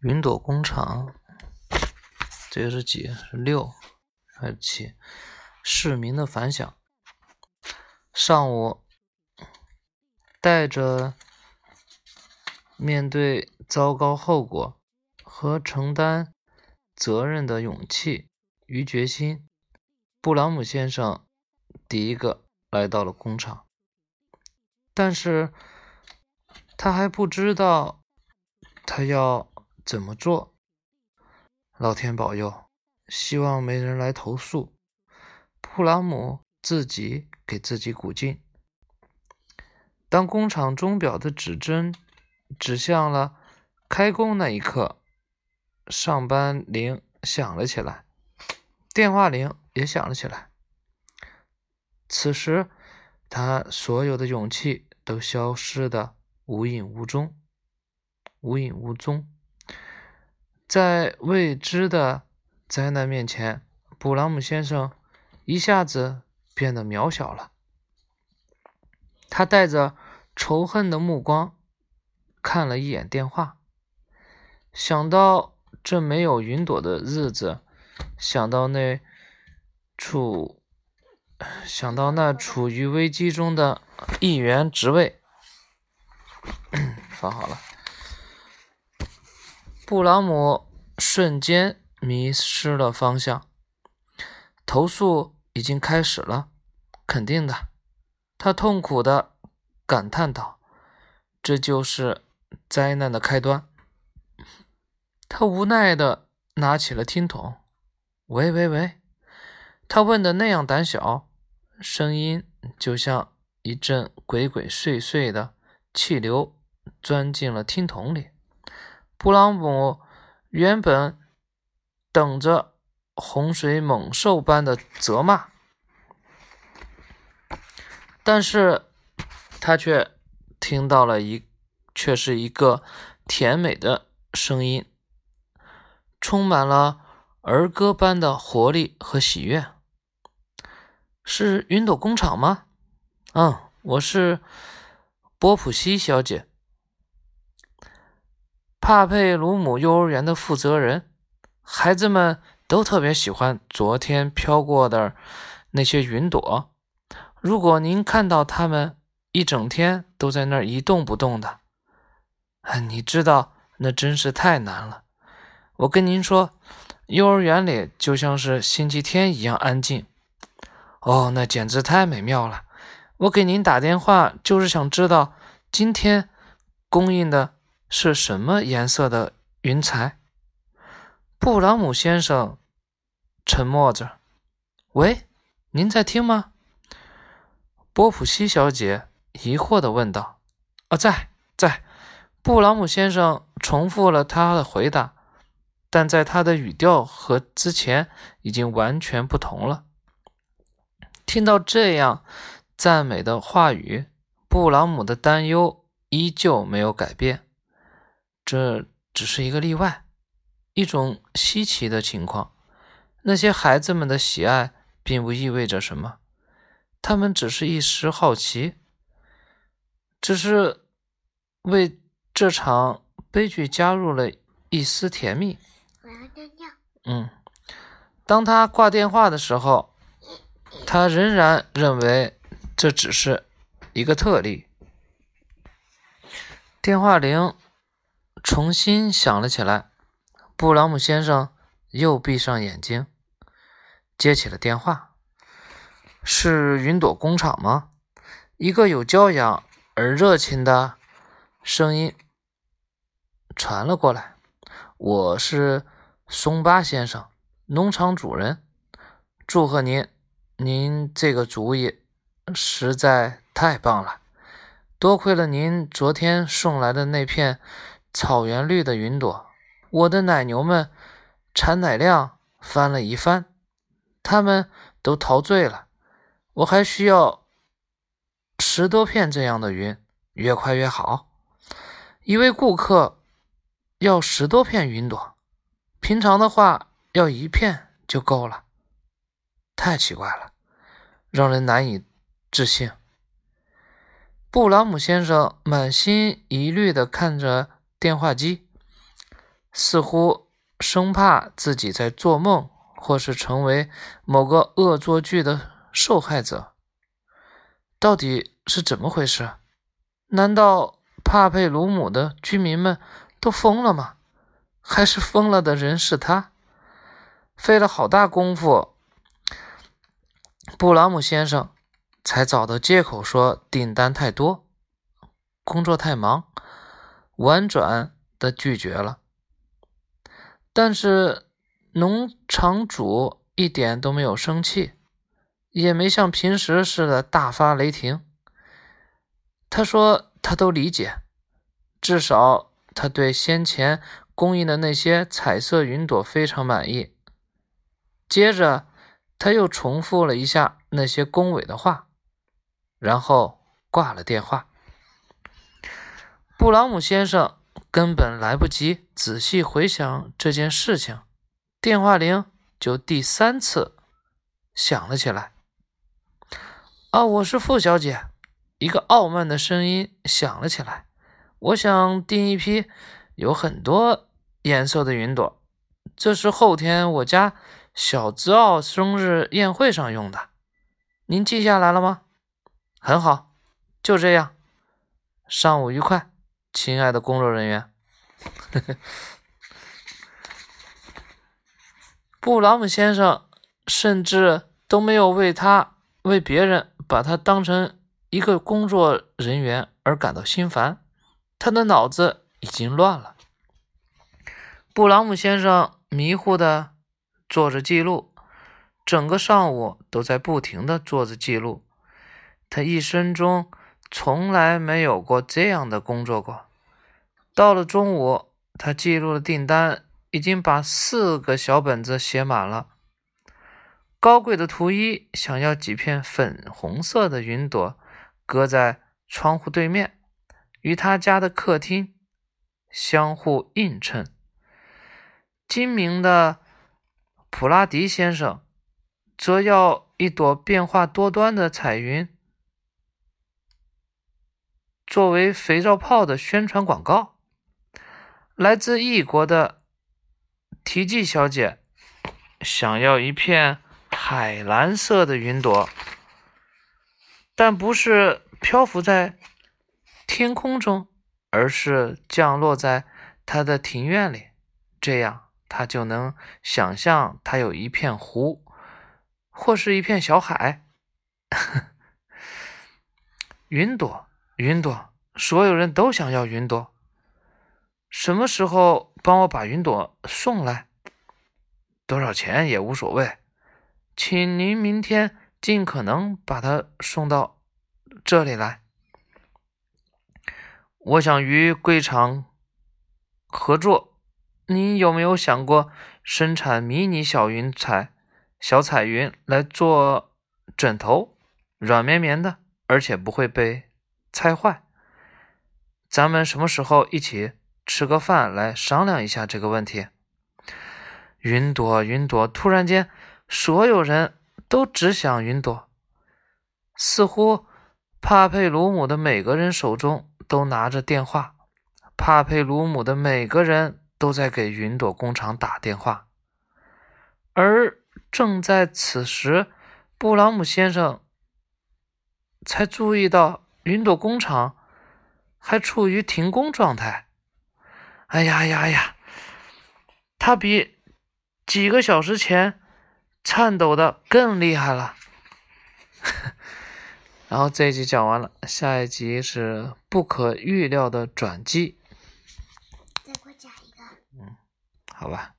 云朵工厂，这个是几？是六还是七？市民的反响。上午，带着面对糟糕后果和承担责任的勇气与决心，布朗姆先生第一个来到了工厂。但是，他还不知道他要。怎么做？老天保佑！希望没人来投诉。布朗姆自己给自己鼓劲。当工厂钟表的指针指向了开工那一刻，上班铃响了起来，电话铃也响了起来。此时，他所有的勇气都消失的无影无踪，无影无踪。在未知的灾难面前，布朗姆先生一下子变得渺小了。他带着仇恨的目光看了一眼电话，想到这没有云朵的日子，想到那处，想到那处于危机中的议员职位，放好了。布朗姆瞬间迷失了方向。投诉已经开始了，肯定的。他痛苦的感叹道：“这就是灾难的开端。”他无奈的拿起了听筒。“喂喂喂！”他问的那样胆小，声音就像一阵鬼鬼祟祟的气流钻进了听筒里。布朗姆原本等着洪水猛兽般的责骂，但是他却听到了一，却是一个甜美的声音，充满了儿歌般的活力和喜悦。是云朵工厂吗？嗯，我是波普西小姐。帕佩鲁姆幼儿园的负责人，孩子们都特别喜欢昨天飘过的那些云朵。如果您看到他们一整天都在那儿一动不动的，啊，你知道那真是太难了。我跟您说，幼儿园里就像是星期天一样安静。哦，那简直太美妙了。我给您打电话就是想知道今天供应的。是什么颜色的云彩？布朗姆先生沉默着。喂，您在听吗？波普西小姐疑惑地问道。啊，在，在。布朗姆先生重复了他的回答，但在他的语调和之前已经完全不同了。听到这样赞美的话语，布朗姆的担忧依旧没有改变。这只是一个例外，一种稀奇的情况。那些孩子们的喜爱并不意味着什么，他们只是一时好奇，只是为这场悲剧加入了一丝甜蜜。我要尿尿。嗯，当他挂电话的时候，他仍然认为这只是一个特例。电话铃。重新响了起来，布朗姆先生又闭上眼睛，接起了电话。是云朵工厂吗？一个有教养而热情的声音传了过来。我是松巴先生，农场主人。祝贺您，您这个主意实在太棒了。多亏了您昨天送来的那片。草原绿的云朵，我的奶牛们产奶量翻了一番，它们都陶醉了。我还需要十多片这样的云，越快越好。一位顾客要十多片云朵，平常的话要一片就够了。太奇怪了，让人难以置信。布朗姆先生满心疑虑地看着。电话机，似乎生怕自己在做梦，或是成为某个恶作剧的受害者。到底是怎么回事？难道帕佩鲁姆的居民们都疯了吗？还是疯了的人是他？费了好大功夫，布朗姆先生才找到借口说订单太多，工作太忙，婉转的拒绝了。但是农场主一点都没有生气，也没像平时似的大发雷霆。他说他都理解，至少他对先前供应的那些彩色云朵非常满意。接着，他又重复了一下那些恭维的话，然后挂了电话。布朗姆先生根本来不及仔细回想这件事情，电话铃就第三次响了起来。“啊，我是傅小姐。”一个傲慢的声音响了起来。“我想订一批有很多颜色的云朵，这是后天我家。”小兹奥生日宴会上用的，您记下来了吗？很好，就这样。上午愉快，亲爱的工作人员。布朗姆先生甚至都没有为他为别人把他当成一个工作人员而感到心烦，他的脑子已经乱了。布朗姆先生迷糊的。做着记录，整个上午都在不停的做着记录。他一生中从来没有过这样的工作过。到了中午，他记录的订单已经把四个小本子写满了。高贵的图一想要几片粉红色的云朵，搁在窗户对面，与他家的客厅相互映衬。精明的。普拉迪先生则要一朵变化多端的彩云作为肥皂泡的宣传广告。来自异国的提记小姐想要一片海蓝色的云朵，但不是漂浮在天空中，而是降落在她的庭院里，这样。他就能想象，他有一片湖，或是一片小海。云朵，云朵，所有人都想要云朵。什么时候帮我把云朵送来？多少钱也无所谓，请您明天尽可能把它送到这里来。我想与贵厂合作。你有没有想过生产迷你小云彩、小彩云来做枕头，软绵绵的，而且不会被拆坏？咱们什么时候一起吃个饭来商量一下这个问题？云朵，云朵！突然间，所有人都只想云朵，似乎帕佩鲁姆的每个人手中都拿着电话，帕佩鲁姆的每个人。都在给云朵工厂打电话，而正在此时，布朗姆先生才注意到云朵工厂还处于停工状态。哎呀呀呀！他比几个小时前颤抖的更厉害了。然后这一集讲完了，下一集是不可预料的转机。再给我讲一个。嗯好吧。